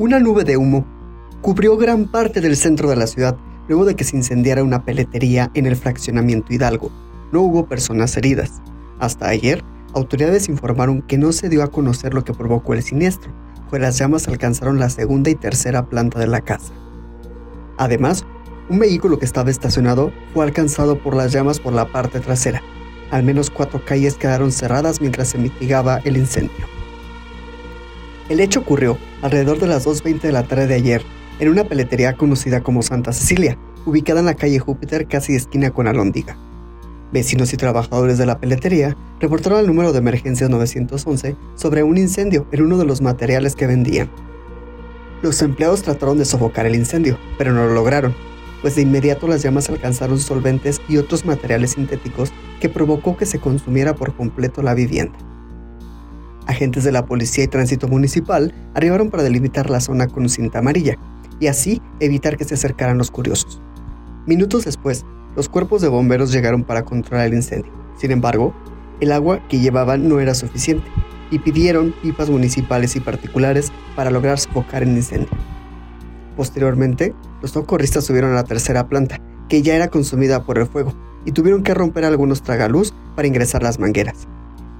Una nube de humo cubrió gran parte del centro de la ciudad luego de que se incendiara una peletería en el fraccionamiento Hidalgo. No hubo personas heridas. Hasta ayer, autoridades informaron que no se dio a conocer lo que provocó el siniestro, pues las llamas alcanzaron la segunda y tercera planta de la casa. Además, un vehículo que estaba estacionado fue alcanzado por las llamas por la parte trasera. Al menos cuatro calles quedaron cerradas mientras se mitigaba el incendio. El hecho ocurrió alrededor de las 2.20 de la tarde de ayer en una peletería conocida como Santa Cecilia, ubicada en la calle Júpiter casi esquina con Alondiga. Vecinos y trabajadores de la peletería reportaron al número de emergencias 911 sobre un incendio en uno de los materiales que vendían. Los empleados trataron de sofocar el incendio, pero no lo lograron, pues de inmediato las llamas alcanzaron solventes y otros materiales sintéticos que provocó que se consumiera por completo la vivienda. Agentes de la Policía y Tránsito Municipal arribaron para delimitar la zona con cinta amarilla y así evitar que se acercaran los curiosos. Minutos después, los cuerpos de bomberos llegaron para controlar el incendio. Sin embargo, el agua que llevaban no era suficiente y pidieron pipas municipales y particulares para lograr sofocar el incendio. Posteriormente, los socorristas subieron a la tercera planta, que ya era consumida por el fuego, y tuvieron que romper algunos tragaluz para ingresar las mangueras.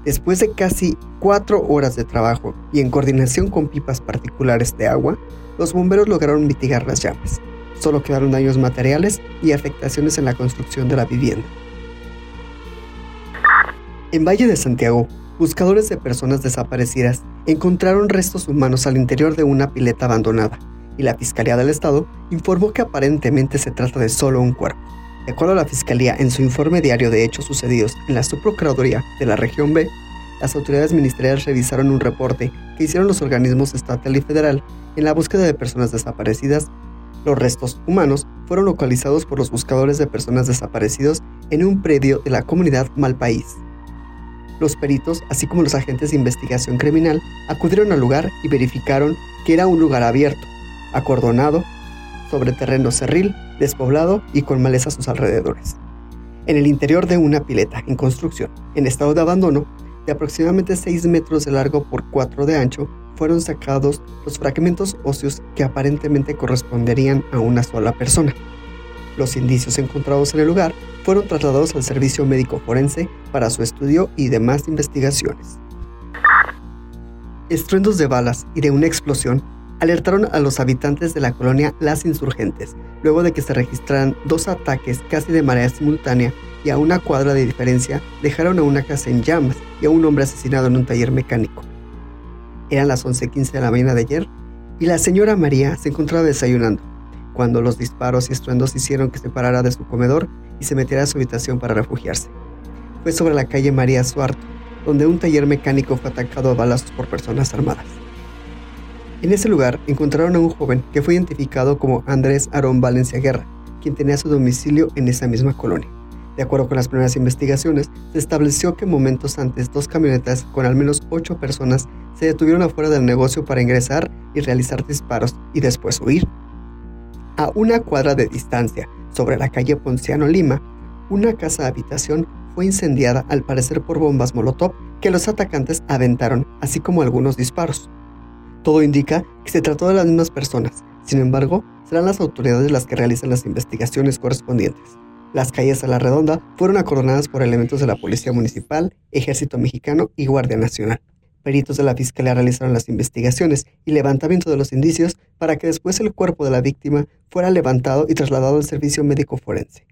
Después de casi cuatro horas de trabajo y en coordinación con pipas particulares de agua, los bomberos lograron mitigar las llamas solo quedaron daños materiales y afectaciones en la construcción de la vivienda. En Valle de Santiago, buscadores de personas desaparecidas encontraron restos humanos al interior de una pileta abandonada, y la Fiscalía del Estado informó que aparentemente se trata de solo un cuerpo. De acuerdo a la Fiscalía, en su informe diario de hechos sucedidos en la Subprocuraduría de la Región B, las autoridades ministeriales revisaron un reporte que hicieron los organismos estatal y federal en la búsqueda de personas desaparecidas los restos humanos fueron localizados por los buscadores de personas desaparecidos en un predio de la comunidad Malpaís. Los peritos, así como los agentes de investigación criminal, acudieron al lugar y verificaron que era un lugar abierto, acordonado, sobre terreno cerril, despoblado y con maleza a sus alrededores. En el interior de una pileta en construcción, en estado de abandono, de aproximadamente 6 metros de largo por 4 de ancho, fueron sacados los fragmentos óseos que aparentemente corresponderían a una sola persona. Los indicios encontrados en el lugar fueron trasladados al servicio médico forense para su estudio y demás investigaciones. Estruendos de balas y de una explosión alertaron a los habitantes de la colonia Las Insurgentes, luego de que se registraran dos ataques casi de manera simultánea y a una cuadra de diferencia dejaron a una casa en llamas y a un hombre asesinado en un taller mecánico. Eran las 11.15 de la mañana de ayer y la señora María se encontraba desayunando, cuando los disparos y estruendos hicieron que se parara de su comedor y se metiera a su habitación para refugiarse. Fue sobre la calle María Suarto, donde un taller mecánico fue atacado a balazos por personas armadas. En ese lugar encontraron a un joven que fue identificado como Andrés Aarón Valencia Guerra, quien tenía su domicilio en esa misma colonia. De acuerdo con las primeras investigaciones, se estableció que momentos antes dos camionetas con al menos ocho personas se detuvieron afuera del negocio para ingresar y realizar disparos y después huir. A una cuadra de distancia, sobre la calle Ponciano Lima, una casa de habitación fue incendiada al parecer por bombas Molotov que los atacantes aventaron, así como algunos disparos. Todo indica que se trató de las mismas personas, sin embargo, serán las autoridades las que realicen las investigaciones correspondientes. Las calles a la redonda fueron acordonadas por elementos de la Policía Municipal, Ejército Mexicano y Guardia Nacional. Peritos de la Fiscalía realizaron las investigaciones y levantamiento de los indicios para que después el cuerpo de la víctima fuera levantado y trasladado al servicio médico forense.